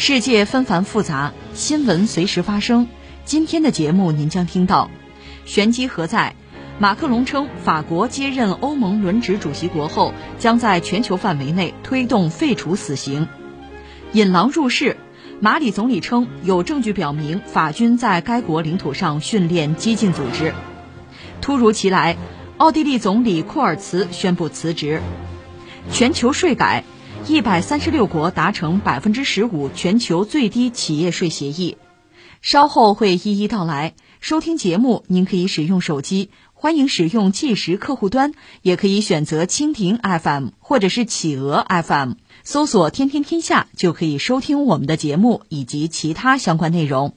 世界纷繁复杂，新闻随时发生。今天的节目您将听到：玄机何在？马克龙称，法国接任欧盟轮值主席国后，将在全球范围内推动废除死刑。引狼入室。马里总理称，有证据表明法军在该国领土上训练激进组织。突如其来，奥地利总理库尔茨宣布辞职。全球税改，一百三十六国达成百分之十五全球最低企业税协议。稍后会一一道来。收听节目，您可以使用手机，欢迎使用计时客户端，也可以选择蜻蜓 FM 或者是企鹅 FM。搜索“天天天下”就可以收听我们的节目以及其他相关内容。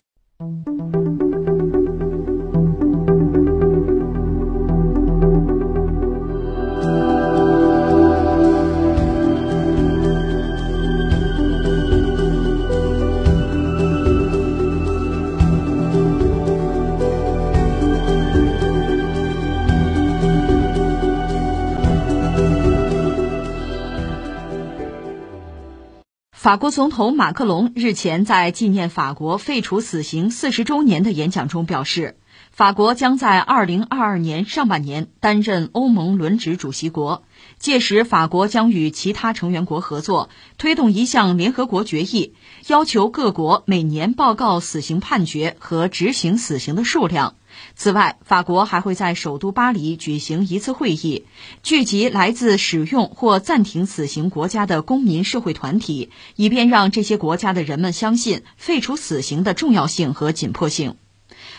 法国总统马克龙日前在纪念法国废除死刑四十周年的演讲中表示，法国将在二零二二年上半年担任欧盟轮值主席国，届时法国将与其他成员国合作，推动一项联合国决议，要求各国每年报告死刑判决和执行死刑的数量。此外，法国还会在首都巴黎举行一次会议，聚集来自使用或暂停死刑国家的公民社会团体，以便让这些国家的人们相信废除死刑的重要性和紧迫性。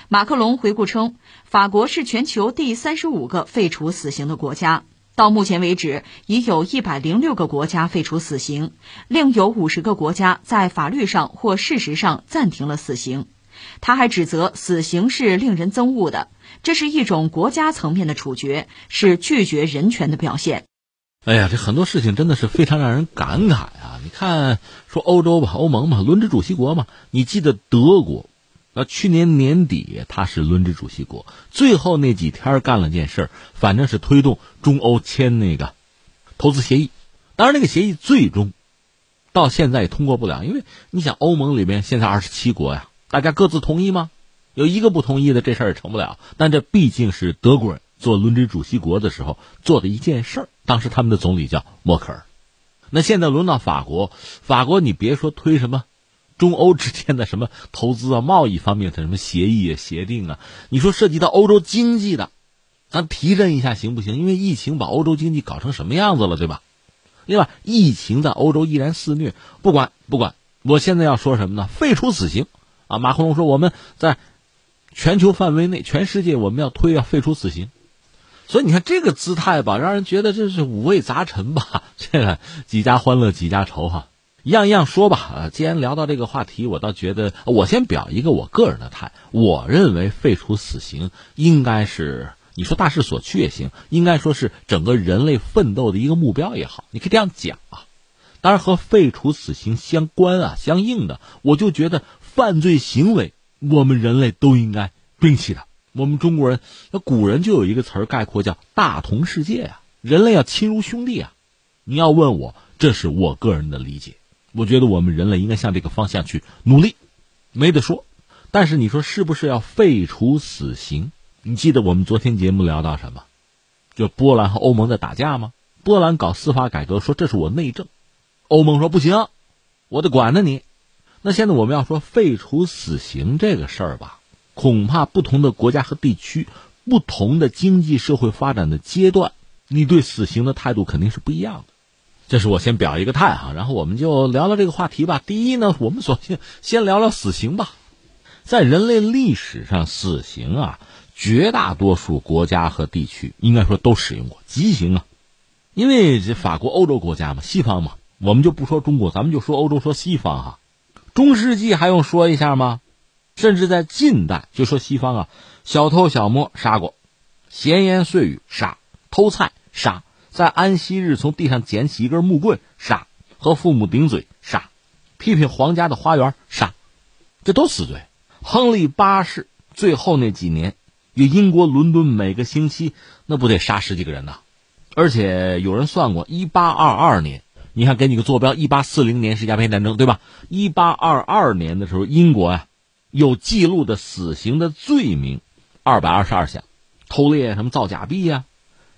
马克龙回顾称，法国是全球第三十五个废除死刑的国家，到目前为止，已有一百零六个国家废除死刑，另有五十个国家在法律上或事实上暂停了死刑。他还指责死刑是令人憎恶的，这是一种国家层面的处决，是拒绝人权的表现。哎呀，这很多事情真的是非常让人感慨啊！你看，说欧洲吧，欧盟嘛，轮值主席国嘛，你记得德国，那去年年底他是轮值主席国，最后那几天干了件事，反正是推动中欧签那个投资协议，当然那个协议最终到现在也通过不了，因为你想欧盟里面现在二十七国呀。大家各自同意吗？有一个不同意的，这事儿也成不了。但这毕竟是德国人做轮值主席国的时候做的一件事儿。当时他们的总理叫默克尔。那现在轮到法国，法国你别说推什么中欧之间的什么投资啊、贸易方面的什么协议啊、协定啊，你说涉及到欧洲经济的，咱提振一下行不行？因为疫情把欧洲经济搞成什么样子了，对吧？另外，疫情在欧洲依然肆虐。不管不管，我现在要说什么呢？废除死刑。啊，马克龙说：“我们在全球范围内，全世界我们要推要废除死刑。”所以你看这个姿态吧，让人觉得这是五味杂陈吧。这个几家欢乐几家愁哈，一样一样说吧。啊，既然聊到这个话题，我倒觉得我先表一个我个人的态。我认为废除死刑应该是你说大势所趋也行，应该说是整个人类奋斗的一个目标也好，你可以这样讲啊。当然和废除死刑相关啊、相应的，我就觉得。犯罪行为，我们人类都应该摒弃的。我们中国人，那古人就有一个词儿概括，叫“大同世界”啊，人类要亲如兄弟啊。你要问我，这是我个人的理解。我觉得我们人类应该向这个方向去努力，没得说。但是你说是不是要废除死刑？你记得我们昨天节目聊到什么？就波兰和欧盟在打架吗？波兰搞司法改革，说这是我内政；欧盟说不行，我得管着你。那现在我们要说废除死刑这个事儿吧，恐怕不同的国家和地区、不同的经济社会发展的阶段，你对死刑的态度肯定是不一样的。这是我先表一个态哈，然后我们就聊聊这个话题吧。第一呢，我们索性先聊聊死刑吧。在人类历史上，死刑啊，绝大多数国家和地区应该说都使用过极刑啊，因为这法国、欧洲国家嘛，西方嘛，我们就不说中国，咱们就说欧洲，说西方哈。中世纪还用说一下吗？甚至在近代，就说西方啊，小偷小摸杀过，闲言碎语杀，偷菜杀，在安息日从地上捡起一根木棍杀，和父母顶嘴杀，批评皇家的花园杀，这都死罪。亨利八世最后那几年，与英国伦敦每个星期那不得杀十几个人呐？而且有人算过，一八二二年，你看给你个坐标，一八四零年是鸦片战争，对吧？一八二二年的时候，英国呀有记录的死刑的罪名二百二十二项，偷猎什么造假币呀，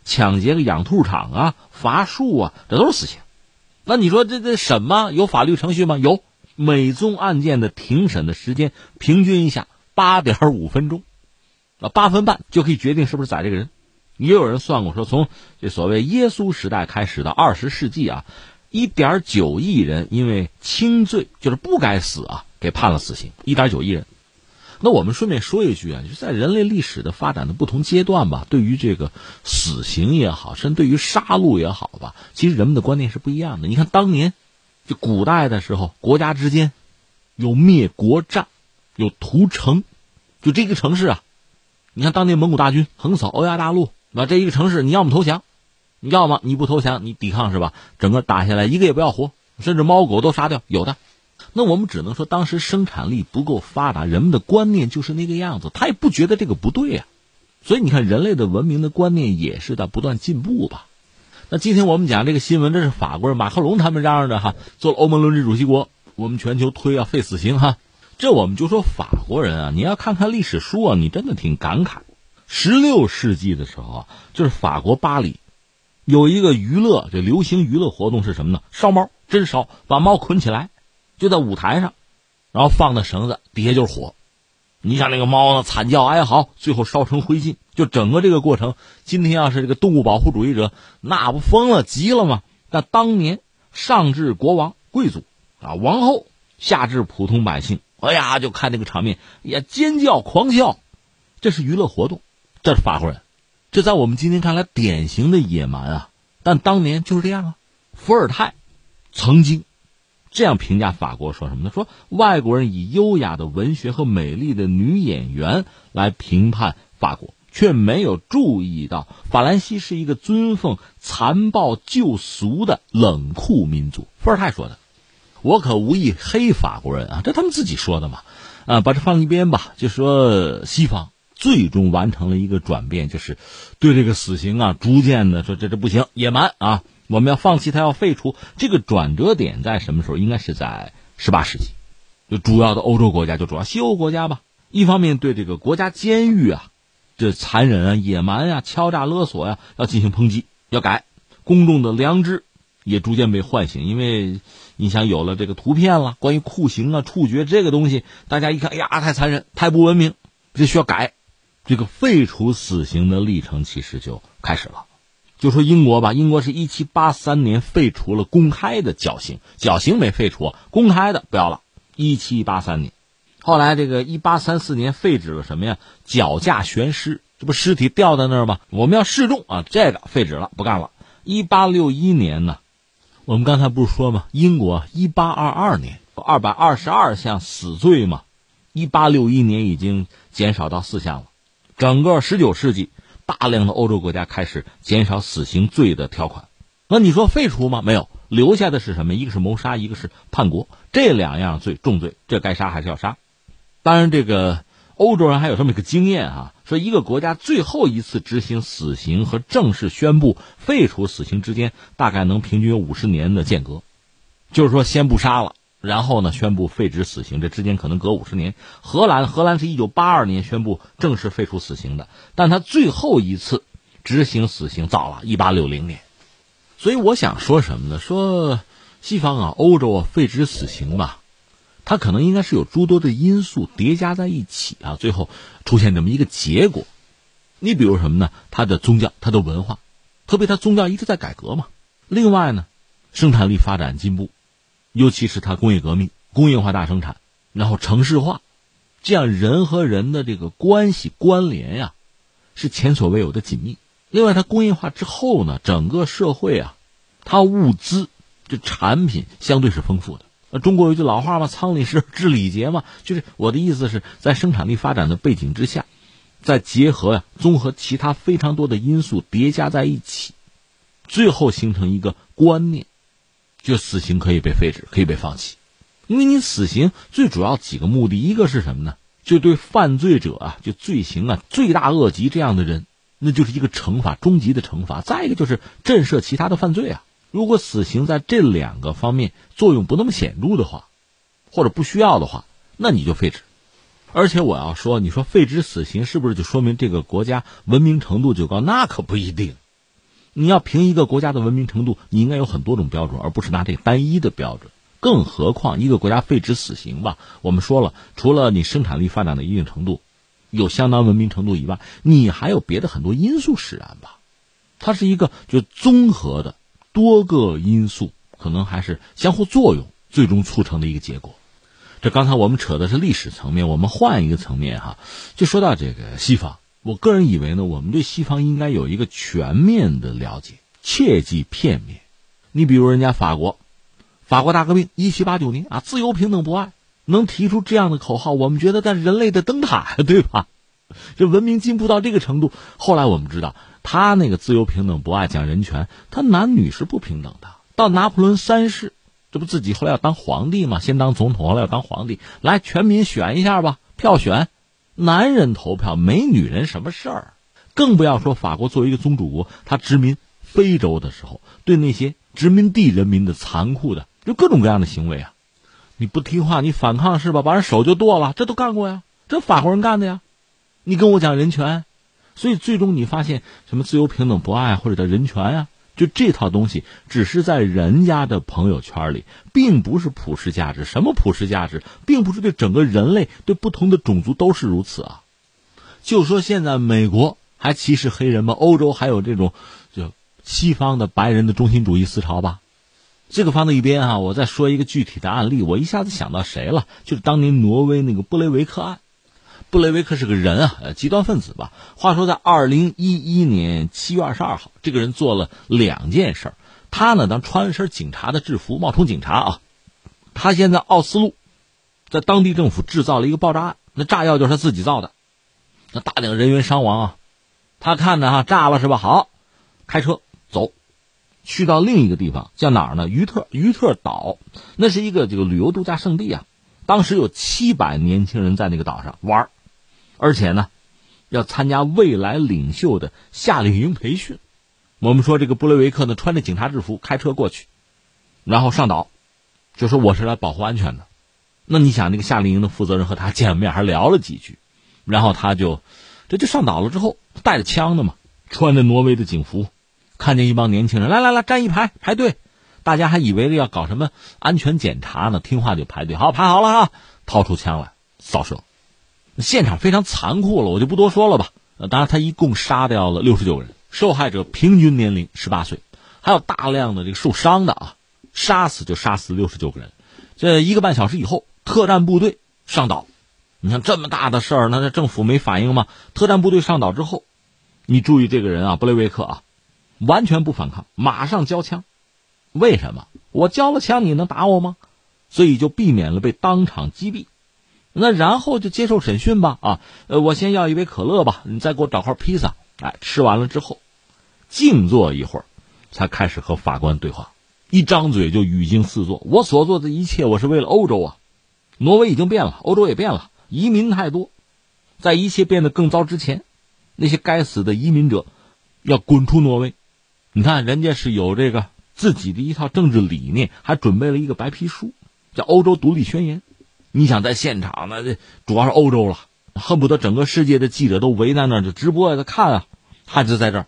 抢劫个养兔场啊，伐树啊，这都是死刑。那你说这这什么有法律程序吗？有，每宗案件的庭审的时间平均一下八点五分钟，啊，八分半就可以决定是不是宰这个人。也有人算过，说从这所谓耶稣时代开始到二十世纪啊，一点九亿人因为轻罪，就是不该死啊，给判了死刑。一点九亿人。那我们顺便说一句啊，就在人类历史的发展的不同阶段吧，对于这个死刑也好，甚至对于杀戮也好吧，其实人们的观念是不一样的。你看当年，就古代的时候，国家之间有灭国战，有屠城，就这个城市啊，你看当年蒙古大军横扫欧亚大陆。那这一个城市，你要么投降，你要么你不投降，你抵抗是吧？整个打下来一个也不要活，甚至猫狗都杀掉，有的。那我们只能说，当时生产力不够发达，人们的观念就是那个样子，他也不觉得这个不对呀。所以你看，人类的文明的观念也是在不断进步吧。那今天我们讲这个新闻，这是法国人马克龙他们嚷嚷着哈，做了欧盟轮值主席国，我们全球推啊废死刑哈。这我们就说法国人啊，你要看看历史书啊，你真的挺感慨。十六世纪的时候啊，就是法国巴黎有一个娱乐，这流行娱乐活动是什么呢？烧猫，真烧，把猫捆起来，就在舞台上，然后放的绳子底下就是火。你想那个猫呢，惨叫哀嚎，最后烧成灰烬。就整个这个过程，今天要是这个动物保护主义者，那不疯了急了吗？那当年上至国王贵族啊，王后，下至普通百姓，哎呀，就看那个场面，也尖叫狂笑，这是娱乐活动。这是法国人，这在我们今天看来典型的野蛮啊，但当年就是这样啊。伏尔泰曾经这样评价法国，说什么呢？说外国人以优雅的文学和美丽的女演员来评判法国，却没有注意到法兰西是一个尊奉残暴旧俗的冷酷民族。伏尔泰说的，我可无意黑法国人啊，这他们自己说的嘛。啊，把这放一边吧，就说西方。最终完成了一个转变，就是对这个死刑啊，逐渐的说这这不行，野蛮啊，我们要放弃它，要废除。这个转折点在什么时候？应该是在十八世纪，就主要的欧洲国家，就主要西欧国家吧。一方面对这个国家监狱啊，这残忍啊、野蛮啊、敲诈勒索呀，要进行抨击，要改。公众的良知也逐渐被唤醒，因为你想有了这个图片了，关于酷刑啊、处决这个东西，大家一看，哎呀，太残忍，太不文明，这需要改。这个废除死刑的历程其实就开始了。就说英国吧，英国是一七八三年废除了公开的绞刑，绞刑没废除，公开的不要了。一七八三年，后来这个一八三四年废止了什么呀？绞架悬尸，这不尸体吊在那儿吗？我们要示众啊，这个废止了，不干了。一八六一年呢，我们刚才不是说吗？英国一八二二年二百二十二项死罪嘛，一八六一年已经减少到四项了。整个十九世纪，大量的欧洲国家开始减少死刑罪的条款。那你说废除吗？没有，留下的是什么？一个是谋杀，一个是叛国，这两样罪重罪，这该杀还是要杀。当然，这个欧洲人还有这么一个经验啊，说一个国家最后一次执行死刑和正式宣布废除死刑之间，大概能平均有五十年的间隔，就是说先不杀了。然后呢，宣布废止死刑，这之间可能隔五十年。荷兰，荷兰是一九八二年宣布正式废除死刑的，但他最后一次执行死刑早了，一八六零年。所以我想说什么呢？说西方啊，欧洲啊，废止死刑吧，它可能应该是有诸多的因素叠加在一起啊，最后出现这么一个结果。你比如什么呢？它的宗教，它的文化，特别它宗教一直在改革嘛。另外呢，生产力发展进步。尤其是它工业革命、工业化大生产，然后城市化，这样人和人的这个关系关联呀，是前所未有的紧密。另外，它工业化之后呢，整个社会啊，它物资这产品相对是丰富的，那，中国有句老话嘛，“仓里是知礼节”嘛，就是我的意思是在生产力发展的背景之下，再结合呀，综合其他非常多的因素叠加在一起，最后形成一个观念，就死刑可以被废止，可以被放弃。因为你死刑最主要几个目的，一个是什么呢？就对犯罪者啊，就罪行啊，罪大恶极这样的人，那就是一个惩罚，终极的惩罚。再一个就是震慑其他的犯罪啊。如果死刑在这两个方面作用不那么显著的话，或者不需要的话，那你就废止。而且我要说，你说废止死刑是不是就说明这个国家文明程度就高？那可不一定。你要评一个国家的文明程度，你应该有很多种标准，而不是拿这个单一的标准。更何况一个国家废止死刑吧，我们说了，除了你生产力发展的一定程度，有相当文明程度以外，你还有别的很多因素使然吧？它是一个就综合的。多个因素可能还是相互作用，最终促成的一个结果。这刚才我们扯的是历史层面，我们换一个层面哈，就说到这个西方。我个人以为呢，我们对西方应该有一个全面的了解，切忌片面。你比如人家法国，法国大革命一七八九年啊，自由平等博爱，能提出这样的口号，我们觉得在人类的灯塔，对吧？这文明进步到这个程度，后来我们知道。他那个自由平等博爱讲人权，他男女是不平等的。到拿破仑三世，这不自己后来要当皇帝嘛？先当总统，后来要当皇帝，来全民选一下吧，票选，男人投票，没女人什么事儿。更不要说法国作为一个宗主国，他殖民非洲的时候，对那些殖民地人民的残酷的，就各种各样的行为啊！你不听话，你反抗是吧？把人手就剁了，这都干过呀，这法国人干的呀。你跟我讲人权？所以最终你发现什么自由平等博爱或者叫人权呀，就这套东西只是在人家的朋友圈里，并不是普世价值。什么普世价值，并不是对整个人类、对不同的种族都是如此啊。就说现在美国还歧视黑人吗？欧洲还有这种就西方的白人的中心主义思潮吧？这个放在一边啊，我再说一个具体的案例。我一下子想到谁了？就是当年挪威那个布雷维克案。布雷维克是个人啊，呃，极端分子吧。话说，在二零一一年七月二十二号，这个人做了两件事他呢，当穿身警察的制服，冒充警察啊。他先在奥斯陆，在当地政府制造了一个爆炸案，那炸药就是他自己造的，那大量人员伤亡啊。他看着哈，炸了是吧？好，开车走，去到另一个地方，叫哪儿呢？于特于特岛，那是一个这个旅游度假胜地啊。当时有七百年轻人在那个岛上玩而且呢，要参加未来领袖的夏令营培训。我们说这个布雷维克呢，穿着警察制服开车过去，然后上岛，就说我是来保护安全的。那你想，那个夏令营的负责人和他见面，还聊了几句，然后他就这就上岛了。之后带着枪的嘛，穿着挪威的警服，看见一帮年轻人，来来来，站一排排队。大家还以为要搞什么安全检查呢，听话就排队。好，排好了啊，掏出枪来扫射。现场非常残酷了，我就不多说了吧。呃当然，他一共杀掉了六十九人，受害者平均年龄十八岁，还有大量的这个受伤的啊。杀死就杀死六十九个人。这一个半小时以后，特战部队上岛。你像这么大的事儿，那这政府没反应吗？特战部队上岛之后，你注意这个人啊，布雷维克啊，完全不反抗，马上交枪。为什么？我交了枪，你能打我吗？所以就避免了被当场击毙。那然后就接受审讯吧，啊，呃，我先要一杯可乐吧，你再给我找块披萨，哎，吃完了之后，静坐一会儿，才开始和法官对话，一张嘴就语惊四座。我所做的一切，我是为了欧洲啊，挪威已经变了，欧洲也变了，移民太多，在一切变得更糟之前，那些该死的移民者要滚出挪威。你看，人家是有这个自己的一套政治理念，还准备了一个白皮书，叫《欧洲独立宣言》。你想在现场呢？这主要是欧洲了，恨不得整个世界的记者都围在那儿就直播在看啊。他就在这儿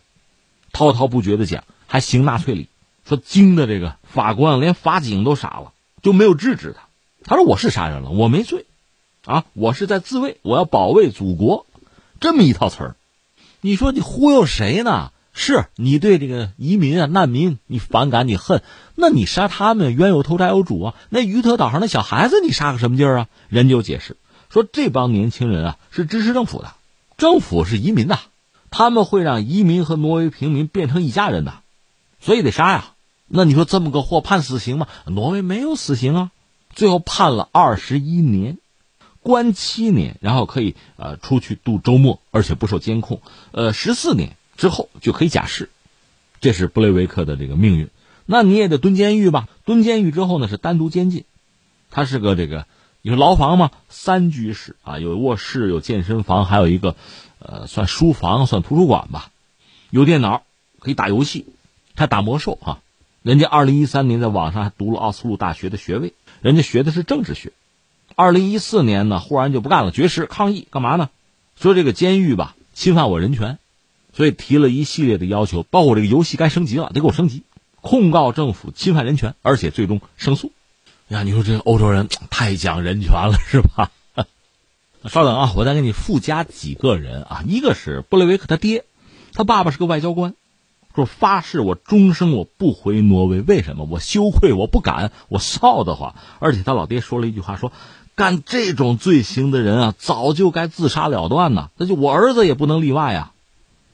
滔滔不绝的讲，还行纳粹礼，说惊的这个法官连法警都傻了，就没有制止他。他说我是杀人了，我没罪，啊，我是在自卫，我要保卫祖国，这么一套词儿。你说你忽悠谁呢？是你对这个移民啊、难民你反感你恨，那你杀他们冤有头债有主啊。那于特岛上那小孩子你杀个什么劲儿啊？人就解释说这帮年轻人啊是支持政府的，政府是移民的，他们会让移民和挪威平民变成一家人的，所以得杀呀。那你说这么个货判死刑吗？挪威没有死刑啊，最后判了二十一年，关七年，然后可以呃出去度周末，而且不受监控。呃，十四年之后就可以假释。这是布雷维克的这个命运。那你也得蹲监狱吧？蹲监狱之后呢，是单独监禁。他是个这个，你说牢房嘛，三居室啊，有卧室，有健身房，还有一个呃，算书房，算图书馆吧。有电脑，可以打游戏，还打魔兽啊。人家二零一三年在网上还读了奥斯陆大学的学位，人家学的是政治学。二零一四年呢，忽然就不干了，绝食抗议，干嘛呢？说这个监狱吧侵犯我人权，所以提了一系列的要求，包括这个游戏该升级了，得给我升级，控告政府侵犯人权，而且最终胜诉。呀，你说这欧洲人太讲人权了，是吧？稍等啊，我再给你附加几个人啊，一个是布雷维克他爹，他爸爸是个外交官。说发誓我终生我不回挪威，为什么？我羞愧，我不敢，我臊得慌。而且他老爹说了一句话，说干这种罪行的人啊，早就该自杀了断呐。那就我儿子也不能例外啊。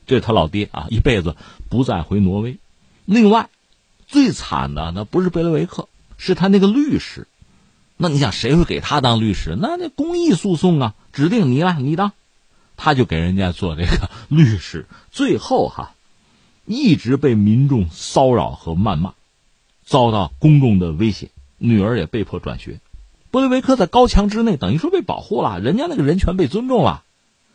这是他老爹啊，一辈子不再回挪威。另外，最惨的那不是贝雷维克，是他那个律师。那你想谁会给他当律师？那那公益诉讼啊，指定你来你当，他就给人家做这个律师。最后哈。一直被民众骚扰和谩骂，遭到公众的威胁，女儿也被迫转学。布雷维克在高墙之内，等于说被保护了，人家那个人权被尊重了。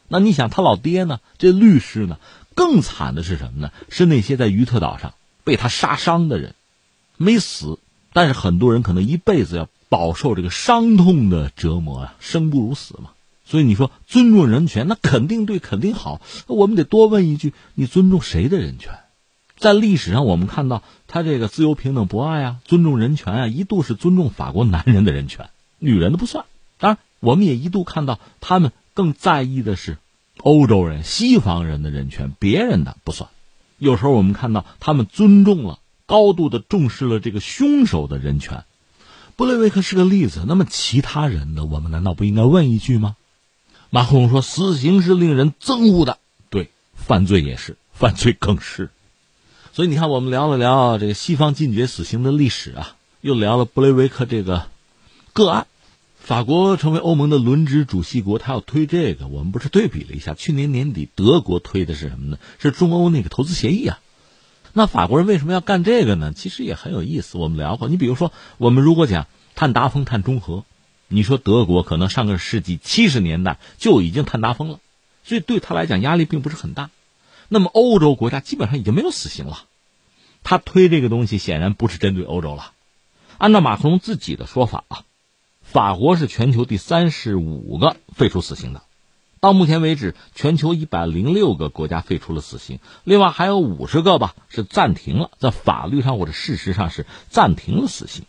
那你想，他老爹呢？这律师呢？更惨的是什么呢？是那些在于特岛上被他杀伤的人，没死，但是很多人可能一辈子要饱受这个伤痛的折磨啊，生不如死嘛。所以你说尊重人权，那肯定对，肯定好。我们得多问一句：你尊重谁的人权？在历史上，我们看到他这个自由、平等、博爱啊，尊重人权啊，一度是尊重法国男人的人权，女人的不算。当然，我们也一度看到他们更在意的是欧洲人、西方人的人权，别人的不算。有时候我们看到他们尊重了、高度的重视了这个凶手的人权。布雷维克是个例子，那么其他人呢？我们难道不应该问一句吗？马克龙说：“死刑是令人憎恶的，对，犯罪也是，犯罪更是。所以你看，我们聊了聊这个西方禁绝死刑的历史啊，又聊了布雷维克这个个案。法国成为欧盟的轮值主席国，他要推这个，我们不是对比了一下？去年年底德国推的是什么呢？是中欧那个投资协议啊。那法国人为什么要干这个呢？其实也很有意思。我们聊过，你比如说，我们如果讲碳达峰、碳中和。”你说德国可能上个世纪七十年代就已经碳达峰了，所以对他来讲压力并不是很大。那么欧洲国家基本上已经没有死刑了，他推这个东西显然不是针对欧洲了。按照马克龙自己的说法啊，法国是全球第三十五个废除死刑的，到目前为止，全球一百零六个国家废除了死刑，另外还有五十个吧是暂停了，在法律上或者事实上是暂停了死刑。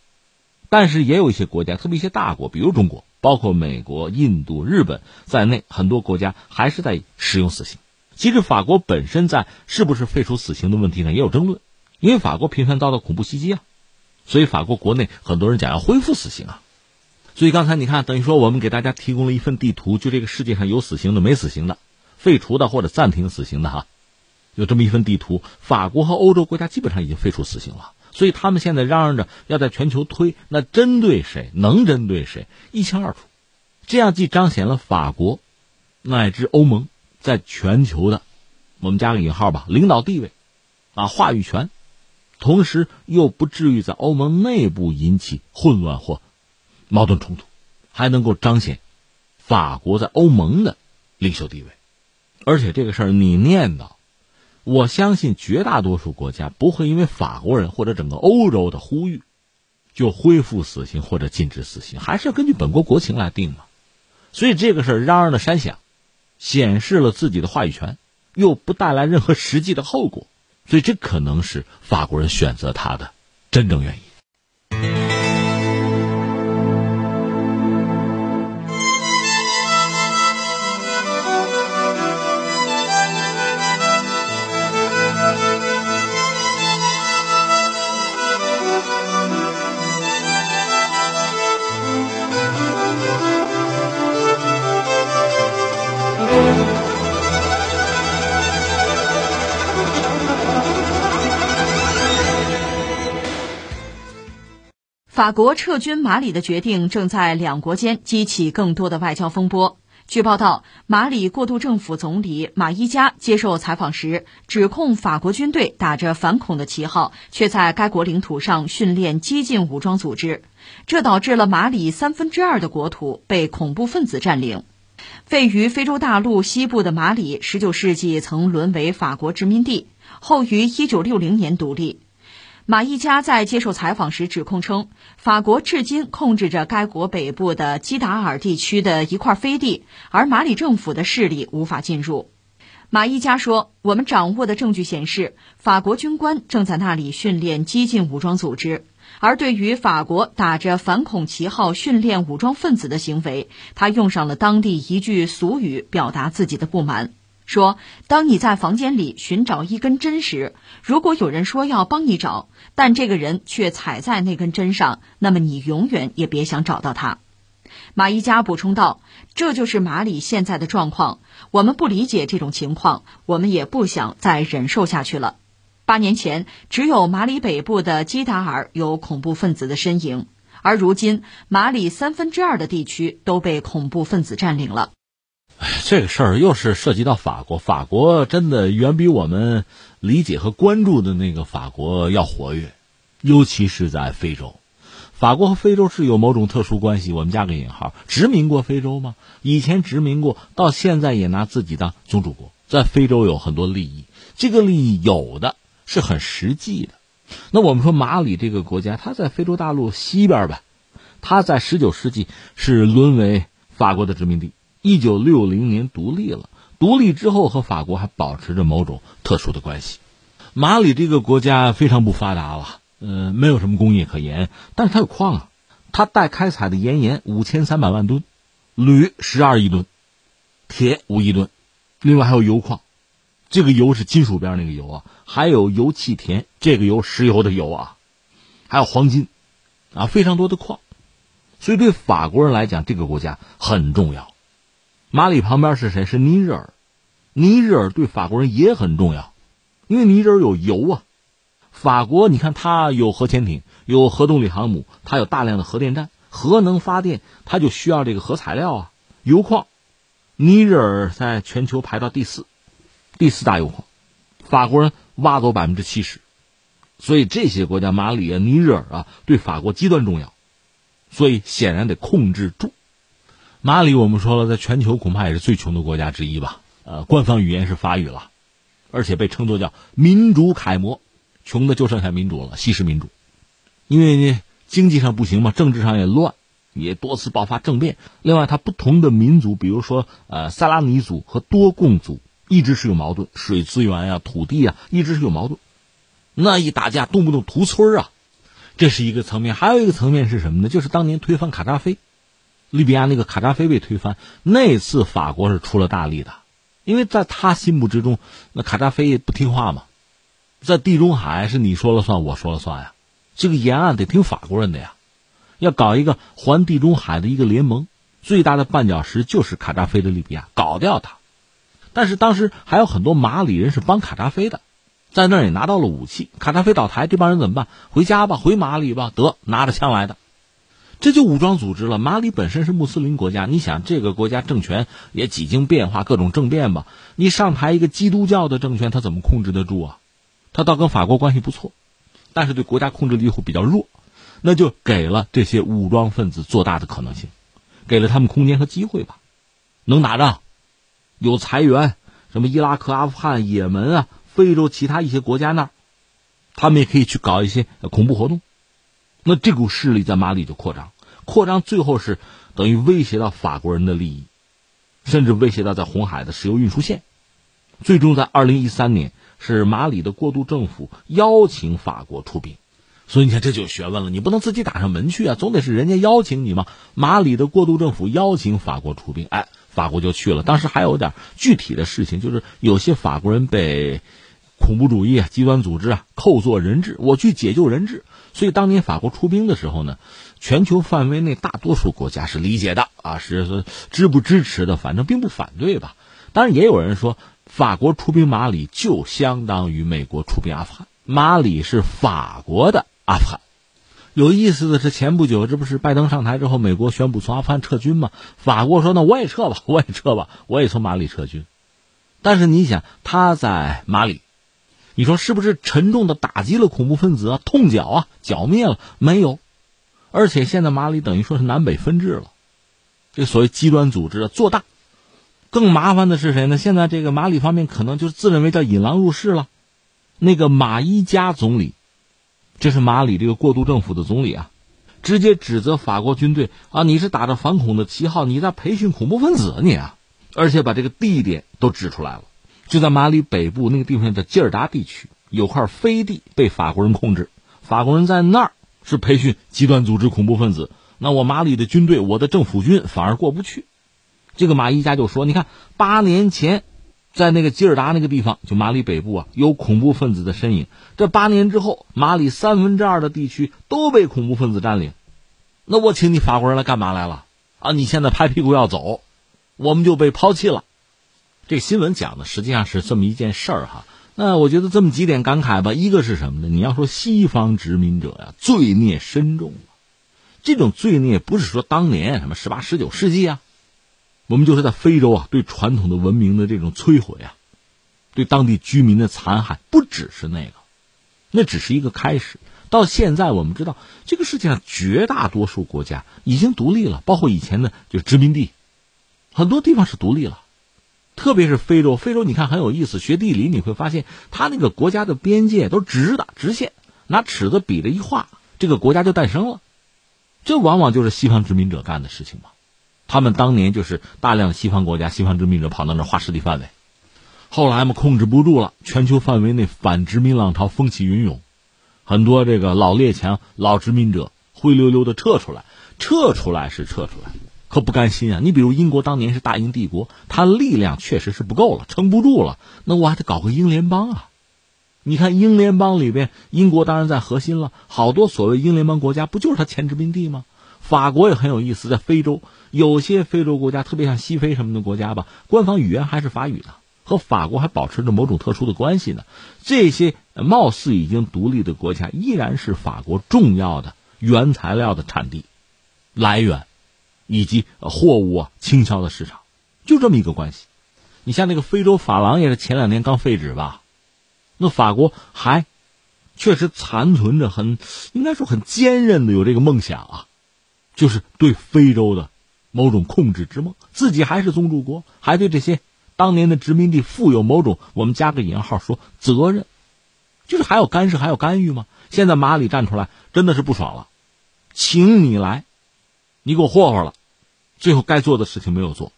但是也有一些国家，特别一些大国，比如中国，包括美国、印度、日本在内，很多国家还是在使用死刑。其实法国本身在是不是废除死刑的问题上也有争论，因为法国频繁遭到恐怖袭击啊，所以法国国内很多人讲要恢复死刑啊。所以刚才你看，等于说我们给大家提供了一份地图，就这个世界上有死刑的、没死刑的、废除的或者暂停死刑的哈，有这么一份地图。法国和欧洲国家基本上已经废除死刑了。所以他们现在嚷嚷着要在全球推，那针对谁？能针对谁？一清二楚。这样既彰显了法国乃至欧盟在全球的，我们加个引号吧，领导地位啊，话语权，同时又不至于在欧盟内部引起混乱或矛盾冲突，还能够彰显法国在欧盟的领袖地位。而且这个事儿你念叨。我相信绝大多数国家不会因为法国人或者整个欧洲的呼吁，就恢复死刑或者禁止死刑，还是要根据本国国情来定嘛。所以这个事儿嚷嚷的山响，显示了自己的话语权，又不带来任何实际的后果，所以这可能是法国人选择他的真正原因。法国撤军马里的决定正在两国间激起更多的外交风波。据报道，马里过渡政府总理马伊加接受采访时，指控法国军队打着反恐的旗号，却在该国领土上训练激进武装组织，这导致了马里三分之二的国土被恐怖分子占领。位于非洲大陆西部的马里十九世纪曾沦为法国殖民地，后于一九六零年独立。马伊加在接受采访时指控称，法国至今控制着该国北部的基达尔地区的一块飞地，而马里政府的势力无法进入。马伊加说：“我们掌握的证据显示，法国军官正在那里训练激进武装组织。而对于法国打着反恐旗号训练武装分子的行为，他用上了当地一句俗语表达自己的不满。”说：“当你在房间里寻找一根针时，如果有人说要帮你找，但这个人却踩在那根针上，那么你永远也别想找到他。”马伊加补充道：“这就是马里现在的状况。我们不理解这种情况，我们也不想再忍受下去了。八年前，只有马里北部的基达尔有恐怖分子的身影，而如今，马里三分之二的地区都被恐怖分子占领了。”这个事儿又是涉及到法国，法国真的远比我们理解和关注的那个法国要活跃，尤其是在非洲。法国和非洲是有某种特殊关系，我们加个引号，殖民过非洲吗？以前殖民过，到现在也拿自己当宗主国，在非洲有很多利益，这个利益有的是很实际的。那我们说马里这个国家，它在非洲大陆西边吧，它在十九世纪是沦为法国的殖民地。一九六零年独立了，独立之后和法国还保持着某种特殊的关系。马里这个国家非常不发达了，呃，没有什么工业可言，但是它有矿啊，它待开采的岩盐五千三百万吨，铝十二亿吨，铁五亿吨，另外还有油矿，这个油是金属边那个油啊，还有油气田，这个油石油的油啊，还有黄金，啊，非常多的矿，所以对法国人来讲，这个国家很重要。马里旁边是谁？是尼日尔。尼日尔对法国人也很重要，因为尼日尔有油啊。法国，你看它有核潜艇，有核动力航母，它有大量的核电站，核能发电，它就需要这个核材料啊，油矿。尼日尔在全球排到第四，第四大油矿，法国人挖走百分之七十，所以这些国家，马里啊、尼日尔啊，对法国极端重要，所以显然得控制住。马里，我们说了，在全球恐怕也是最穷的国家之一吧？呃，官方语言是法语了，而且被称作叫民主楷模，穷的就剩下民主了，西式民主。因为呢，经济上不行嘛，政治上也乱，也多次爆发政变。另外，它不同的民族，比如说呃，萨拉尼族和多贡族，一直是有矛盾，水资源呀、土地啊，一直是有矛盾。那一打架，动不动屠村啊，这是一个层面。还有一个层面是什么呢？就是当年推翻卡扎菲。利比亚那个卡扎菲被推翻，那次法国是出了大力的，因为在他心目之中，那卡扎菲不听话嘛，在地中海是你说了算，我说了算呀，这个沿岸得听法国人的呀，要搞一个环地中海的一个联盟，最大的绊脚石就是卡扎菲的利比亚，搞掉他。但是当时还有很多马里人是帮卡扎菲的，在那儿也拿到了武器。卡扎菲倒台，这帮人怎么办？回家吧，回马里吧，得拿着枪来的。这就武装组织了。马里本身是穆斯林国家，你想这个国家政权也几经变化，各种政变吧。你上台一个基督教的政权，他怎么控制得住啊？他倒跟法国关系不错，但是对国家控制力会比较弱，那就给了这些武装分子做大的可能性，给了他们空间和机会吧。能打仗，有财源，什么伊拉克、阿富汗、也门啊，非洲其他一些国家那儿，他们也可以去搞一些恐怖活动。那这股势力在马里就扩张，扩张最后是等于威胁到法国人的利益，甚至威胁到在红海的石油运输线。最终在二零一三年，是马里的过渡政府邀请法国出兵。所以你看这就有学问了，你不能自己打上门去啊，总得是人家邀请你嘛。马里的过渡政府邀请法国出兵，哎，法国就去了。当时还有点具体的事情，就是有些法国人被恐怖主义啊、极端组织啊扣做人质，我去解救人质。所以当年法国出兵的时候呢，全球范围内大多数国家是理解的啊，是支不支持的，反正并不反对吧。当然也有人说，法国出兵马里就相当于美国出兵阿富汗，马里是法国的阿富汗，有意思的是，前不久这不是拜登上台之后，美国宣布从阿富汗撤军吗？法国说：“那我也撤吧，我也撤吧，我也从马里撤军。”但是你想，他在马里，你说是不是沉重的打击了恐怖分子啊？痛剿啊，剿灭了没有？而且现在马里等于说是南北分治了，这所谓极端组织做大。更麻烦的是谁呢？现在这个马里方面可能就自认为叫引狼入室了。那个马伊加总理。这是马里这个过渡政府的总理啊，直接指责法国军队啊，你是打着反恐的旗号，你在培训恐怖分子你啊，而且把这个地点都指出来了，就在马里北部那个地方叫吉尔达地区，有块飞地被法国人控制，法国人在那儿是培训极端组织恐怖分子，那我马里的军队，我的政府军反而过不去，这个马伊加就说，你看八年前。在那个吉尔达那个地方，就马里北部啊，有恐怖分子的身影。这八年之后，马里三分之二的地区都被恐怖分子占领。那我请你法国人来干嘛来了？啊，你现在拍屁股要走，我们就被抛弃了。这新闻讲的实际上是这么一件事儿哈。那我觉得这么几点感慨吧。一个是什么呢？你要说西方殖民者呀，罪孽深重这种罪孽不是说当年什么十八十九世纪啊。我们就是在非洲啊，对传统的文明的这种摧毁啊，对当地居民的残害，不只是那个，那只是一个开始。到现在，我们知道这个世界上绝大多数国家已经独立了，包括以前的就殖民地，很多地方是独立了。特别是非洲，非洲你看很有意思，学地理你会发现，它那个国家的边界都直的直线，拿尺子比着一画，这个国家就诞生了。这往往就是西方殖民者干的事情嘛。他们当年就是大量西方国家、西方殖民者跑到那儿划势力范围，后来嘛控制不住了，全球范围内反殖民浪潮风起云涌，很多这个老列强、老殖民者灰溜溜的撤出来，撤出来是撤出来，可不甘心啊！你比如英国当年是大英帝国，它力量确实是不够了，撑不住了，那我还得搞个英联邦啊！你看英联邦里边，英国当然在核心了，好多所谓英联邦国家不就是它前殖民地吗？法国也很有意思，在非洲。有些非洲国家，特别像西非什么的国家吧，官方语言还是法语呢，和法国还保持着某种特殊的关系呢。这些貌似已经独立的国家，依然是法国重要的原材料的产地、来源，以及货物啊倾销的市场，就这么一个关系。你像那个非洲法郎也是前两年刚废止吧，那法国还确实残存着很应该说很坚韧的有这个梦想啊，就是对非洲的。某种控制之梦，自己还是宗主国，还对这些当年的殖民地负有某种我们加个引号说责任，就是还要干涉，还要干预吗？现在马里站出来，真的是不爽了，请你来，你给我霍霍了，最后该做的事情没有做，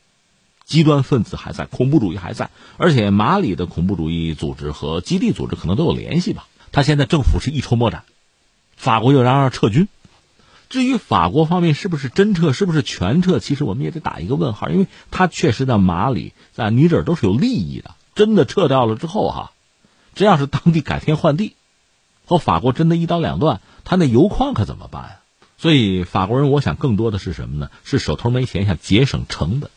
极端分子还在，恐怖主义还在，而且马里的恐怖主义组织和基地组织可能都有联系吧？他现在政府是一筹莫展，法国又嚷嚷撤军。至于法国方面是不是真撤，是不是全撤，其实我们也得打一个问号，因为他确实在马里，在尼日尔都是有利益的。真的撤掉了之后，哈，这要是当地改天换地，和法国真的一刀两断，他那油矿可怎么办啊？所以法国人，我想更多的是什么呢？是手头没钱，想节省成本，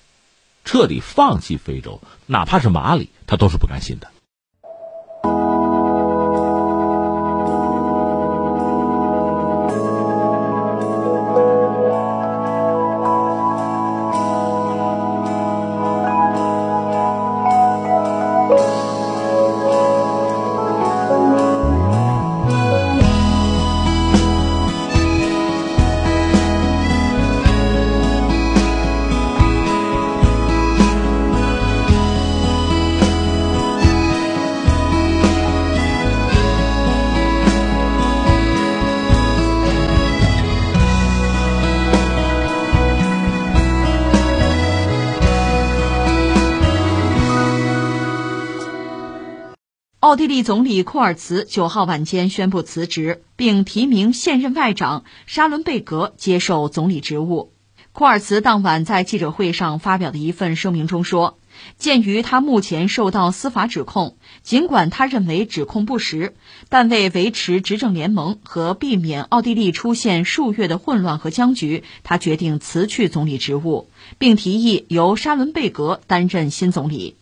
彻底放弃非洲，哪怕是马里，他都是不甘心的。奥地利总理库尔茨九号晚间宣布辞职，并提名现任外长沙伦贝格接受总理职务。库尔茨当晚在记者会上发表的一份声明中说：“鉴于他目前受到司法指控，尽管他认为指控不实，但为维持执政联盟和避免奥地利出现数月的混乱和僵局，他决定辞去总理职务，并提议由沙伦贝格担任新总理。”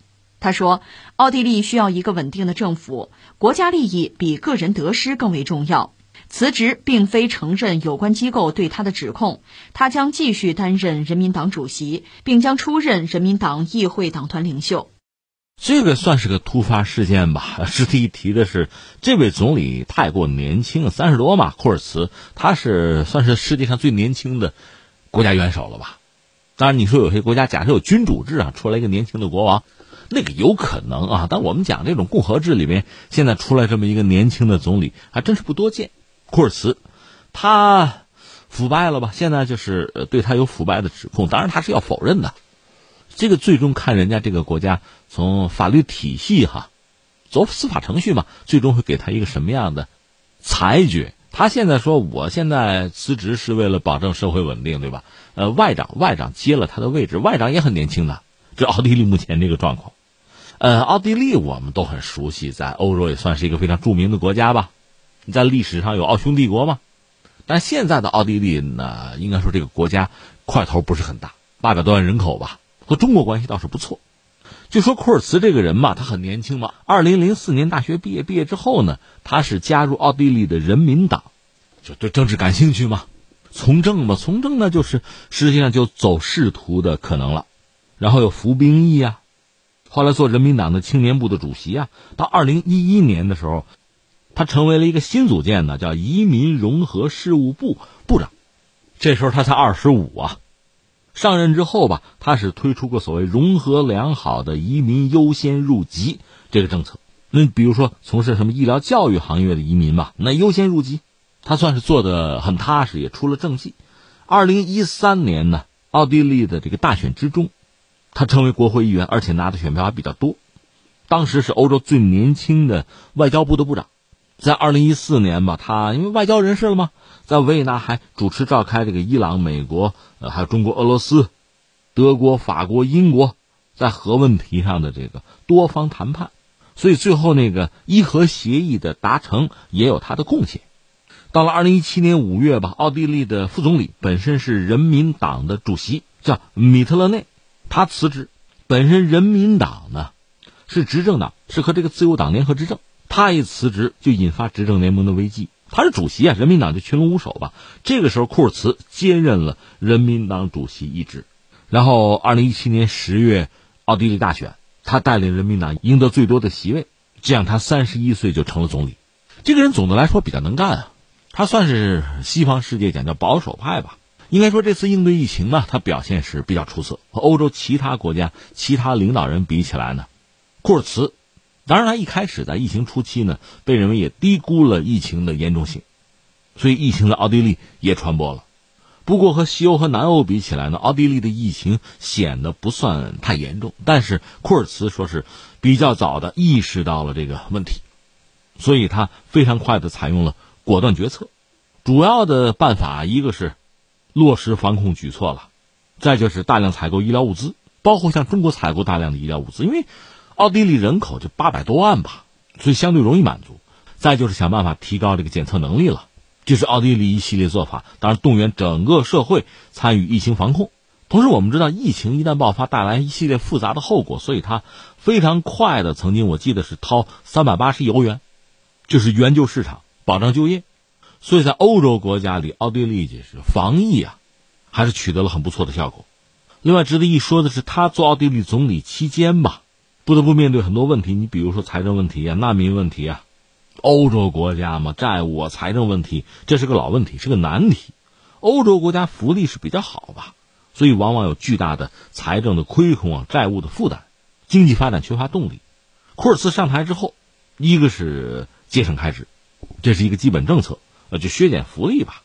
他说：“奥地利需要一个稳定的政府，国家利益比个人得失更为重要。辞职并非承认有关机构对他的指控，他将继续担任人民党主席，并将出任人民党议会党团领袖。这个算是个突发事件吧。值得一提的是，这位总理太过年轻，三十多嘛，库尔茨，他是算是世界上最年轻的国家元首了吧？当然，你说有些国家假设有君主制啊，出来一个年轻的国王，那个有可能啊。但我们讲这种共和制里面，现在出来这么一个年轻的总理，还真是不多见。库尔茨，他腐败了吧？现在就是对他有腐败的指控，当然他是要否认的。这个最终看人家这个国家从法律体系哈，走司法程序嘛，最终会给他一个什么样的裁决？他现在说，我现在辞职是为了保证社会稳定，对吧？呃，外长外长接了他的位置，外长也很年轻的，这奥地利目前这个状况。呃，奥地利我们都很熟悉，在欧洲也算是一个非常著名的国家吧。你在历史上有奥匈帝国嘛，但现在的奥地利呢，应该说这个国家块头不是很大，八百多万人口吧。和中国关系倒是不错，就说库尔茨这个人嘛，他很年轻嘛。二零零四年大学毕业，毕业之后呢，他是加入奥地利的人民党，就对政治感兴趣嘛，从政嘛，从政呢就是实际上就走仕途的可能了，然后有服兵役啊，后来做人民党的青年部的主席啊，到二零一一年的时候，他成为了一个新组建的叫移民融合事务部部长，这时候他才二十五啊。上任之后吧，他是推出过所谓融合良好的移民优先入籍这个政策。那比如说从事什么医疗教育行业的移民吧，那优先入籍，他算是做的很踏实，也出了政绩。二零一三年呢，奥地利的这个大选之中，他成为国会议员，而且拿的选票还比较多。当时是欧洲最年轻的外交部的部长。在二零一四年吧，他因为外交人士了嘛。在维也纳还主持召开这个伊朗、美国、呃还有中国、俄罗斯、德国、法国、英国在核问题上的这个多方谈判，所以最后那个伊核协议的达成也有他的贡献。到了二零一七年五月吧，奥地利的副总理本身是人民党的主席，叫米特勒内，他辞职。本身人民党呢是执政党，是和这个自由党联合执政，他一辞职就引发执政联盟的危机。他是主席啊，人民党就群龙无首吧。这个时候，库尔茨兼任了人民党主席一职。然后，二零一七年十月，奥地利大选，他带领人民党赢得最多的席位，这样他三十一岁就成了总理。这个人总的来说比较能干啊，他算是西方世界讲叫保守派吧。应该说，这次应对疫情呢，他表现是比较出色。和欧洲其他国家其他领导人比起来呢，库尔茨。当然，他一开始在疫情初期呢，被认为也低估了疫情的严重性，所以疫情在奥地利也传播了。不过和西欧和南欧比起来呢，奥地利的疫情显得不算太严重。但是库尔茨说是比较早的意识到了这个问题，所以他非常快的采用了果断决策。主要的办法一个是落实防控举措了，再就是大量采购医疗物资，包括像中国采购大量的医疗物资，因为。奥地利人口就八百多万吧，所以相对容易满足。再就是想办法提高这个检测能力了，这是奥地利一系列做法。当然，动员整个社会参与疫情防控。同时，我们知道疫情一旦爆发，带来一系列复杂的后果，所以他非常快的，曾经我记得是掏三百八十亿欧元，就是援救市场、保障就业。所以在欧洲国家里，奥地利就是防疫啊，还是取得了很不错的效果。另外值得一说的是，他做奥地利总理期间吧。不得不面对很多问题，你比如说财政问题啊、难民问题啊，欧洲国家嘛，债务啊、财政问题，这是个老问题，是个难题。欧洲国家福利是比较好吧，所以往往有巨大的财政的亏空啊、债务的负担，经济发展缺乏动力。库尔茨上台之后，一个是节省开支，这是一个基本政策，呃，就削减福利吧。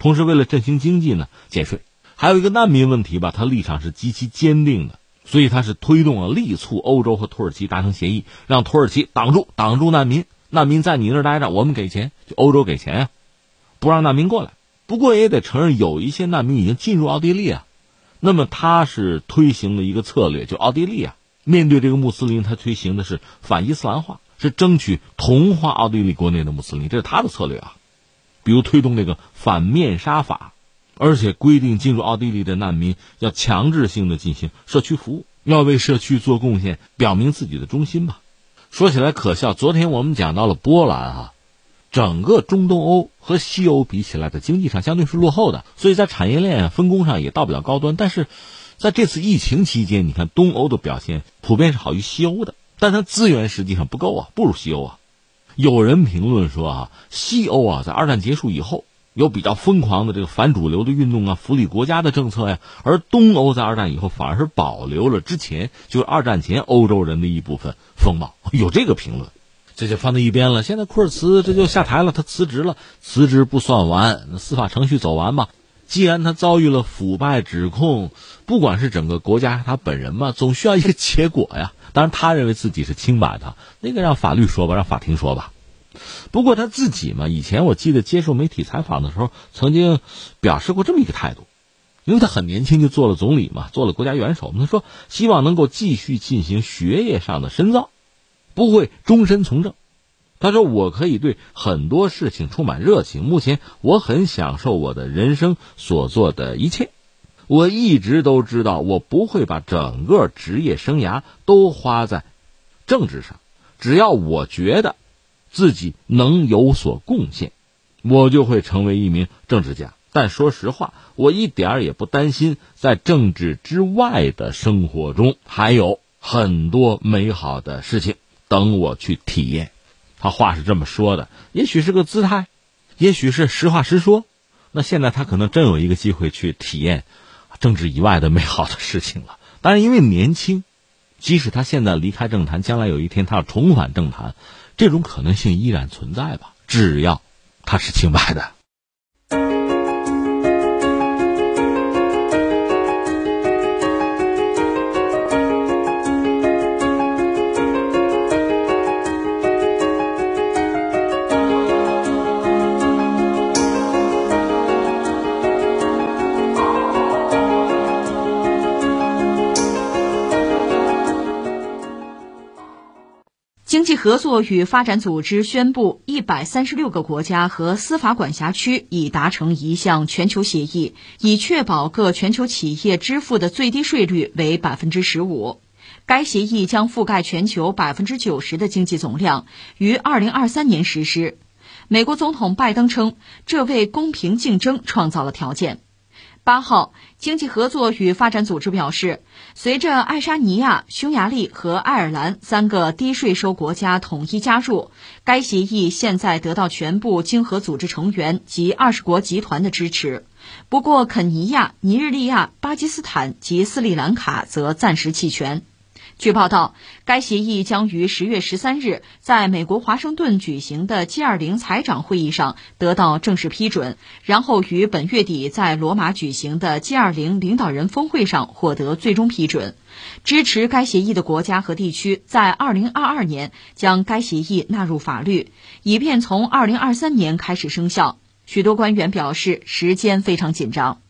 同时，为了振兴经济呢，减税。还有一个难民问题吧，他立场是极其坚定的。所以他是推动了力促欧洲和土耳其达成协议，让土耳其挡住挡住难民，难民在你那儿待着，我们给钱，就欧洲给钱啊，不让难民过来。不过也得承认，有一些难民已经进入奥地利啊。那么他是推行了一个策略，就奥地利啊，面对这个穆斯林，他推行的是反伊斯兰化，是争取同化奥地利国内的穆斯林，这是他的策略啊。比如推动这个反面杀法。而且规定进入奥地利的难民要强制性的进行社区服务，要为社区做贡献，表明自己的忠心吧。说起来可笑，昨天我们讲到了波兰啊，整个中东欧和西欧比起来，在经济上相对是落后的，所以在产业链分工上也到不了高端。但是，在这次疫情期间，你看东欧的表现普遍是好于西欧的，但它资源实际上不够啊，不如西欧啊。有人评论说啊，西欧啊，在二战结束以后有比较疯狂的这个反主流的运动啊，福利国家的政策呀，而东欧在二战以后反而是保留了之前就是二战前欧洲人的一部分风貌，有这个评论。这就放在一边了。现在库尔茨这就下台了，他辞职了。辞职不算完，那司法程序走完吧。既然他遭遇了腐败指控，不管是整个国家他本人嘛，总需要一个结果呀。当然，他认为自己是清白的，那个让法律说吧，让法庭说吧。不过他自己嘛，以前我记得接受媒体采访的时候，曾经表示过这么一个态度，因为他很年轻就做了总理嘛，做了国家元首。他说希望能够继续进行学业上的深造。不会终身从政，他说：“我可以对很多事情充满热情。目前我很享受我的人生所做的一切。我一直都知道，我不会把整个职业生涯都花在政治上。只要我觉得自己能有所贡献，我就会成为一名政治家。但说实话，我一点也不担心，在政治之外的生活中还有很多美好的事情。”等我去体验，他话是这么说的，也许是个姿态，也许是实话实说。那现在他可能真有一个机会去体验政治以外的美好的事情了。但是，因为年轻，即使他现在离开政坛，将来有一天他要重返政坛，这种可能性依然存在吧。只要他是清白的。经济合作与发展组织宣布，一百三十六个国家和司法管辖区已达成一项全球协议，以确保各全球企业支付的最低税率为百分之十五。该协议将覆盖全球百分之九十的经济总量，于二零二三年实施。美国总统拜登称，这为公平竞争创造了条件。八号，经济合作与发展组织表示，随着爱沙尼亚、匈牙利和爱尔兰三个低税收国家统一加入，该协议现在得到全部经合组织成员及二十国集团的支持。不过，肯尼亚、尼日利亚、巴基斯坦及斯里兰卡则暂时弃权。据报道，该协议将于十月十三日在美国华盛顿举行的 G20 财长会议上得到正式批准，然后于本月底在罗马举行的 G20 领导人峰会上获得最终批准。支持该协议的国家和地区在二零二二年将该协议纳入法律，以便从二零二三年开始生效。许多官员表示，时间非常紧张。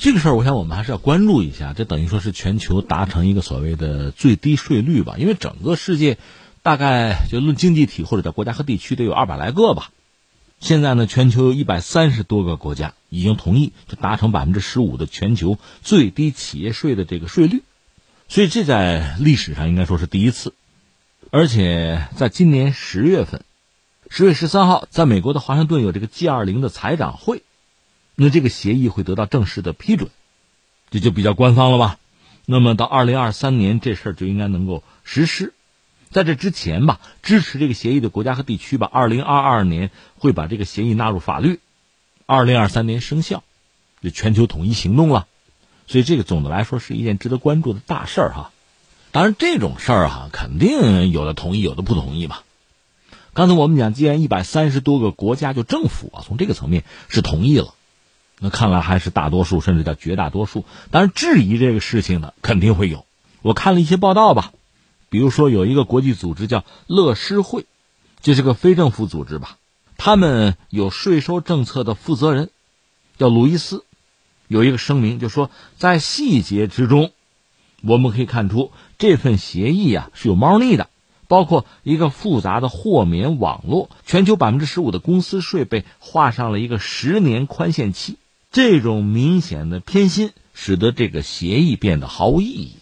这个事儿，我想我们还是要关注一下。这等于说是全球达成一个所谓的最低税率吧？因为整个世界，大概就论经济体或者叫国家和地区，得有二百来个吧。现在呢，全球有一百三十多个国家已经同意，就达成百分之十五的全球最低企业税的这个税率。所以这在历史上应该说是第一次。而且在今年十月份，十月十三号，在美国的华盛顿有这个 G 二零的财长会。那这个协议会得到正式的批准，这就比较官方了吧？那么到二零二三年，这事儿就应该能够实施。在这之前吧，支持这个协议的国家和地区吧，二零二二年会把这个协议纳入法律，二零二三年生效，就全球统一行动了。所以这个总的来说是一件值得关注的大事儿哈。当然这种事儿哈，肯定有的同意，有的不同意嘛。刚才我们讲，既然一百三十多个国家就政府啊，从这个层面是同意了。那看来还是大多数，甚至叫绝大多数。当然，质疑这个事情的肯定会有。我看了一些报道吧，比如说有一个国际组织叫乐施会，这是个非政府组织吧。他们有税收政策的负责人叫路易斯，有一个声明就说，在细节之中，我们可以看出这份协议啊是有猫腻的。包括一个复杂的豁免网络，全球百分之十五的公司税被画上了一个十年宽限期。这种明显的偏心，使得这个协议变得毫无意义。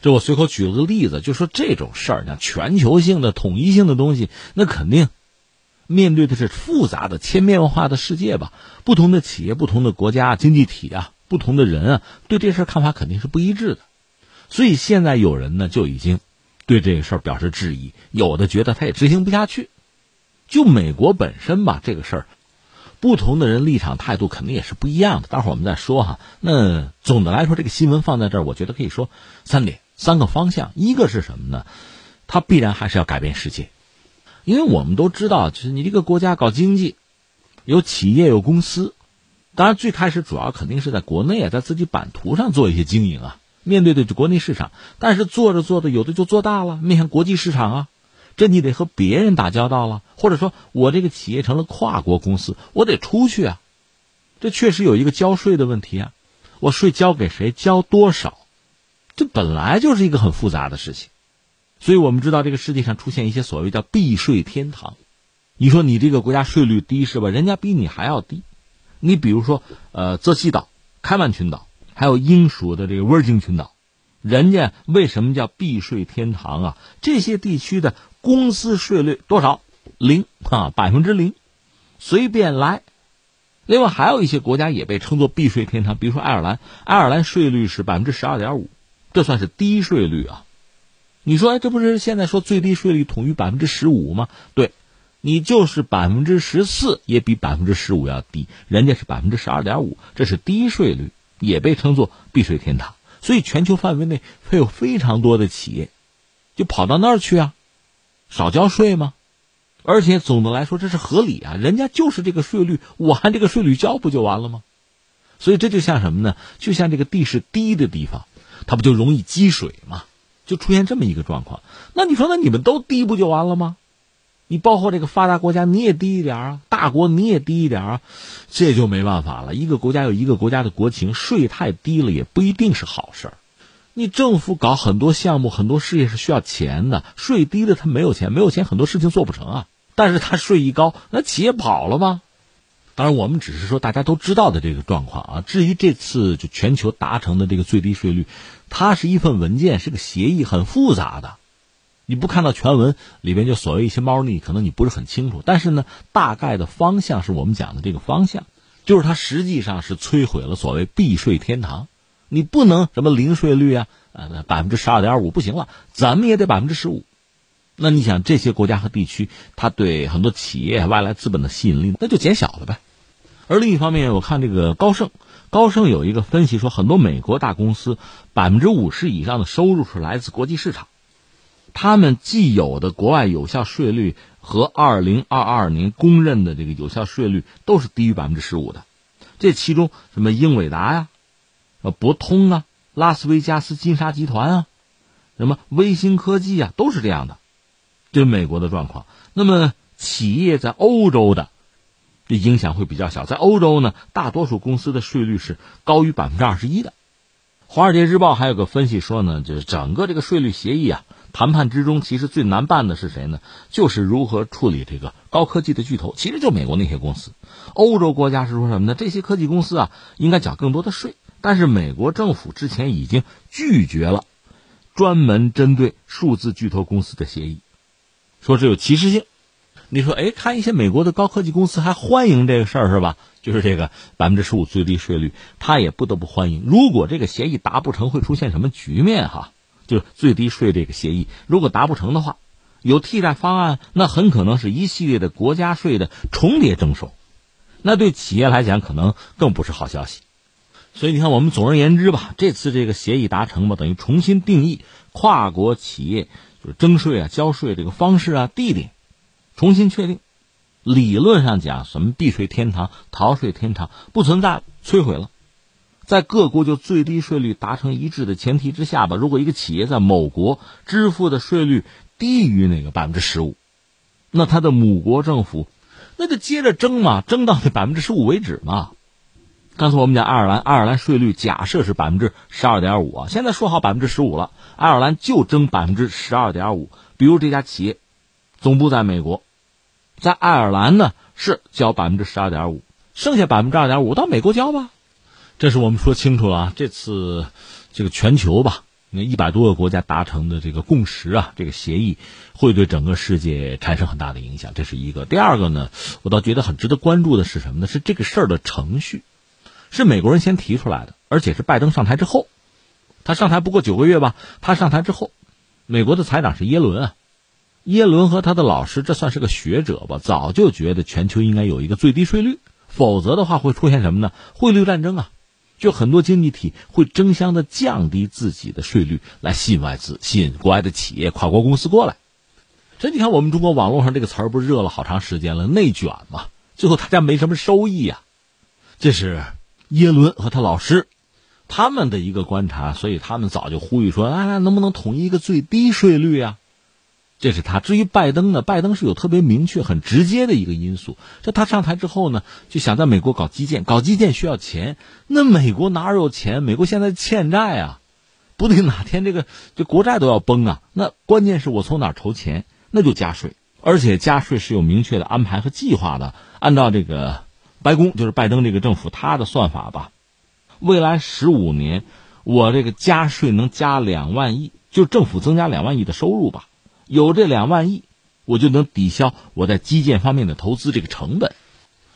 这我随口举了个例子，就说这种事儿，像全球性的、统一性的东西，那肯定面对的是复杂的千变万化的世界吧，不同的企业、不同的国家、经济体啊，不同的人啊，对这事儿看法肯定是不一致的。所以现在有人呢就已经对这个事儿表示质疑，有的觉得他也执行不下去。就美国本身吧，这个事儿，不同的人立场态度肯定也是不一样的。待会儿我们再说哈。那总的来说，这个新闻放在这儿，我觉得可以说三点、三个方向。一个是什么呢？它必然还是要改变世界。因为我们都知道，就是你这个国家搞经济，有企业有公司，当然最开始主要肯定是在国内啊，在自己版图上做一些经营啊，面对的国内市场。但是做着做着，有的就做大了，面向国际市场啊，这你得和别人打交道了，或者说我这个企业成了跨国公司，我得出去啊，这确实有一个交税的问题啊，我税交给谁，交多少，这本来就是一个很复杂的事情。所以我们知道，这个世界上出现一些所谓叫避税天堂。你说你这个国家税率低是吧？人家比你还要低。你比如说，呃，泽西岛、开曼群岛，还有英属的这个威尔金群岛，人家为什么叫避税天堂啊？这些地区的公司税率多少？零啊，百分之零，随便来。另外还有一些国家也被称作避税天堂，比如说爱尔兰，爱尔兰税率是百分之十二点五，这算是低税率啊。你说，哎，这不是现在说最低税率统一百分之十五吗？对，你就是百分之十四也比百分之十五要低，人家是百分之十二点五，这是低税率，也被称作避税天堂。所以全球范围内会有非常多的企业，就跑到那儿去啊，少交税吗？而且总的来说这是合理啊，人家就是这个税率，我按这个税率交不就完了吗？所以这就像什么呢？就像这个地势低的地方，它不就容易积水吗？就出现这么一个状况，那你说，那你们都低不就完了吗？你包括这个发达国家，你也低一点啊，大国你也低一点啊，这就没办法了。一个国家有一个国家的国情，税太低了也不一定是好事儿。你政府搞很多项目、很多事业是需要钱的，税低了他没有钱，没有钱很多事情做不成啊。但是他税一高，那企业跑了吗？当然，我们只是说大家都知道的这个状况啊。至于这次就全球达成的这个最低税率。它是一份文件，是个协议，很复杂的。你不看到全文里边就所谓一些猫腻，可能你不是很清楚。但是呢，大概的方向是我们讲的这个方向，就是它实际上是摧毁了所谓避税天堂。你不能什么零税率啊，呃，百分之十二点五不行了，咱们也得百分之十五。那你想，这些国家和地区，它对很多企业外来资本的吸引力那就减小了呗。而另一方面，我看这个高盛。高盛有一个分析说，很多美国大公司百分之五十以上的收入是来自国际市场，他们既有的国外有效税率和二零二二年公认的这个有效税率都是低于百分之十五的。这其中什么英伟达呀、呃博通啊、拉斯维加斯金沙集团啊、什么微星科技啊，都是这样的。这是美国的状况。那么企业在欧洲的。这影响会比较小，在欧洲呢，大多数公司的税率是高于百分之二十一的。华尔街日报还有个分析说呢，就是整个这个税率协议啊，谈判之中其实最难办的是谁呢？就是如何处理这个高科技的巨头，其实就美国那些公司。欧洲国家是说什么呢？这些科技公司啊，应该缴更多的税，但是美国政府之前已经拒绝了专门针对数字巨头公司的协议，说这有歧视性。你说，哎，看一些美国的高科技公司还欢迎这个事儿是吧？就是这个百分之十五最低税率，他也不得不欢迎。如果这个协议达不成，会出现什么局面？哈，就是最低税这个协议，如果达不成的话，有替代方案，那很可能是一系列的国家税的重叠征收，那对企业来讲可能更不是好消息。所以你看，我们总而言之吧，这次这个协议达成吧，等于重新定义跨国企业就是征税啊、交税这个方式啊、地点。重新确定，理论上讲，什么避税天堂、逃税天堂不存在，摧毁了。在各国就最低税率达成一致的前提之下吧，如果一个企业在某国支付的税率低于那个百分之十五，那他的母国政府那就接着征嘛，征到那百分之十五为止嘛。刚才我们讲爱尔兰，爱尔兰税率假设是百分之十二点五啊，现在说好百分之十五了，爱尔兰就征百分之十二点五。比如这家企业。总部在美国，在爱尔兰呢是交百分之十二点五，剩下百分之二点五到美国交吧。这是我们说清楚了啊。这次这个全球吧，那一百多个国家达成的这个共识啊，这个协议会对整个世界产生很大的影响，这是一个。第二个呢，我倒觉得很值得关注的是什么呢？是这个事儿的程序，是美国人先提出来的，而且是拜登上台之后，他上台不过九个月吧，他上台之后，美国的财长是耶伦啊，耶伦和他的老师，这算是个学者吧，早就觉得全球应该有一个最低税率，否则的话会出现什么呢？汇率战争啊。就很多经济体会争相的降低自己的税率，来吸引外资、吸引国外的企业、跨国公司过来。这你看，我们中国网络上这个词儿不是热了好长时间了，内卷嘛。最后大家没什么收益呀。这是耶伦和他老师他们的一个观察，所以他们早就呼吁说：“啊，能不能统一一个最低税率啊？”这是他。至于拜登呢，拜登是有特别明确、很直接的一个因素。这他上台之后呢，就想在美国搞基建，搞基建需要钱。那美国哪有钱？美国现在欠债啊，不定哪天这个这国债都要崩啊。那关键是我从哪筹钱？那就加税，而且加税是有明确的安排和计划的。按照这个白宫，就是拜登这个政府他的算法吧，未来十五年，我这个加税能加两万亿，就政府增加两万亿的收入吧。有这两万亿，我就能抵消我在基建方面的投资这个成本。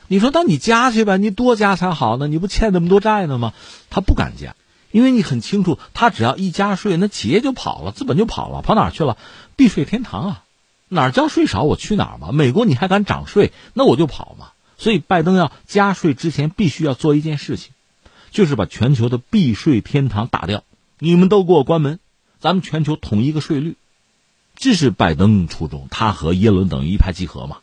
你说，那你加去吧，你多加才好呢。你不欠那么多债呢吗？他不敢加，因为你很清楚，他只要一加税，那企业就跑了，资本就跑了，跑哪去了？避税天堂啊！哪儿交税少，我去哪儿嘛？美国你还敢涨税，那我就跑嘛。所以，拜登要加税之前，必须要做一件事情，就是把全球的避税天堂打掉。你们都给我关门，咱们全球统一个税率。这是拜登初衷，他和耶伦等于一拍即合嘛，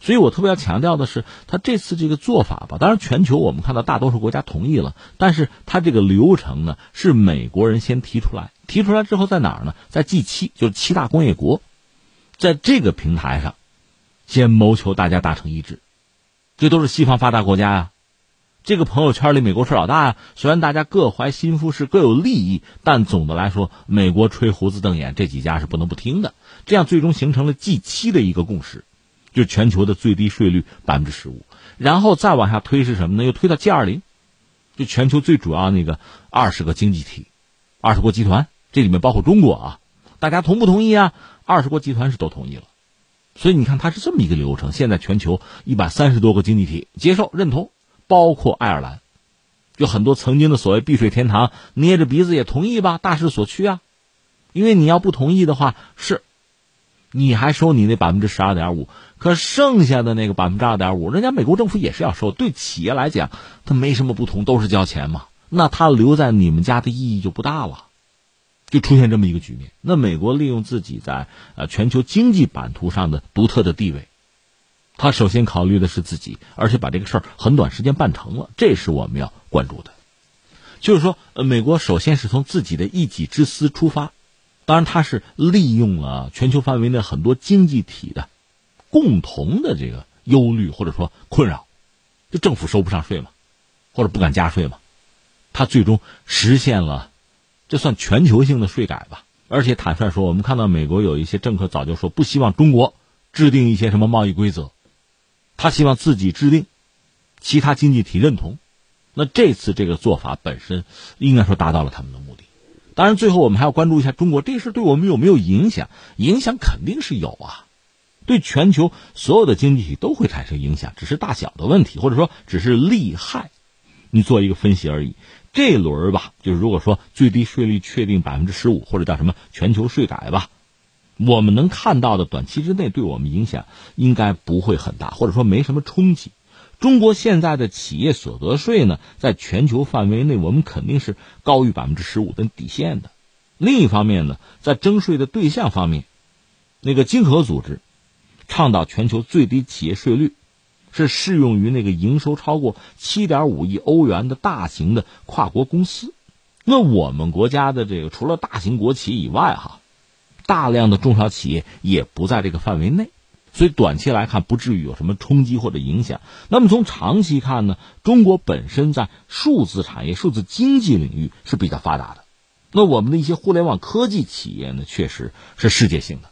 所以我特别要强调的是，他这次这个做法吧，当然全球我们看到大多数国家同意了，但是他这个流程呢，是美国人先提出来，提出来之后在哪儿呢？在 G 七，就是七大工业国，在这个平台上，先谋求大家达成一致，这都是西方发达国家呀。这个朋友圈里，美国是老大呀。虽然大家各怀心腹事，各有利益，但总的来说，美国吹胡子瞪眼，这几家是不能不听的。这样最终形成了 G 七的一个共识，就全球的最低税率百分之十五。然后再往下推是什么呢？又推到 G 二零，就全球最主要那个二十个经济体、二十国集团，这里面包括中国啊。大家同不同意啊？二十国集团是都同意了。所以你看，它是这么一个流程。现在全球一百三十多个经济体接受认同。包括爱尔兰，就很多曾经的所谓避税天堂，捏着鼻子也同意吧，大势所趋啊。因为你要不同意的话，是，你还收你那百分之十二点五，可剩下的那个百分之二点五，人家美国政府也是要收。对企业来讲，它没什么不同，都是交钱嘛。那它留在你们家的意义就不大了，就出现这么一个局面。那美国利用自己在呃全球经济版图上的独特的地位。他首先考虑的是自己，而且把这个事儿很短时间办成了，这是我们要关注的。就是说，呃，美国首先是从自己的一己之私出发，当然他是利用了全球范围内很多经济体的共同的这个忧虑或者说困扰，就政府收不上税嘛，或者不敢加税嘛，他最终实现了，这算全球性的税改吧。而且坦率说，我们看到美国有一些政客早就说不希望中国制定一些什么贸易规则。他希望自己制定，其他经济体认同，那这次这个做法本身应该说达到了他们的目的。当然，最后我们还要关注一下中国这事对我们有没有影响？影响肯定是有啊，对全球所有的经济体都会产生影响，只是大小的问题，或者说只是利害，你做一个分析而已。这轮吧，就是如果说最低税率确定百分之十五，或者叫什么全球税改吧。我们能看到的短期之内对我们影响应该不会很大，或者说没什么冲击。中国现在的企业所得税呢，在全球范围内，我们肯定是高于百分之十五的底线的。另一方面呢，在征税的对象方面，那个经合组织倡导全球最低企业税率是适用于那个营收超过七点五亿欧元的大型的跨国公司。那我们国家的这个除了大型国企以外，哈。大量的中小企业也不在这个范围内，所以短期来看不至于有什么冲击或者影响。那么从长期看呢，中国本身在数字产业、数字经济领域是比较发达的。那我们的一些互联网科技企业呢，确实是世界性的，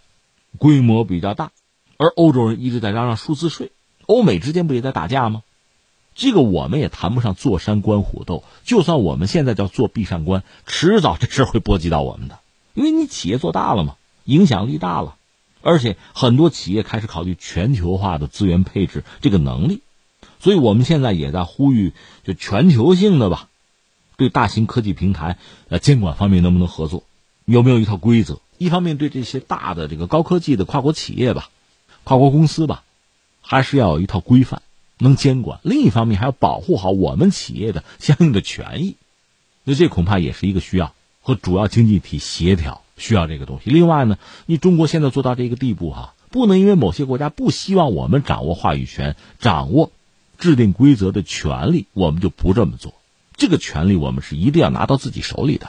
规模比较大。而欧洲人一直在嚷嚷数字税，欧美之间不也在打架吗？这个我们也谈不上坐山观虎斗。就算我们现在叫坐壁上观，迟早这事会波及到我们的，因为你企业做大了嘛，影响力大了，而且很多企业开始考虑全球化的资源配置这个能力，所以我们现在也在呼吁，就全球性的吧，对大型科技平台呃监管方面能不能合作，有没有一套规则？一方面对这些大的这个高科技的跨国企业吧，跨国公司吧，还是要有一套规范。能监管，另一方面还要保护好我们企业的相应的权益，那这恐怕也是一个需要和主要经济体协调需要这个东西。另外呢，你中国现在做到这个地步哈，不能因为某些国家不希望我们掌握话语权、掌握制定规则的权利，我们就不这么做。这个权利我们是一定要拿到自己手里的。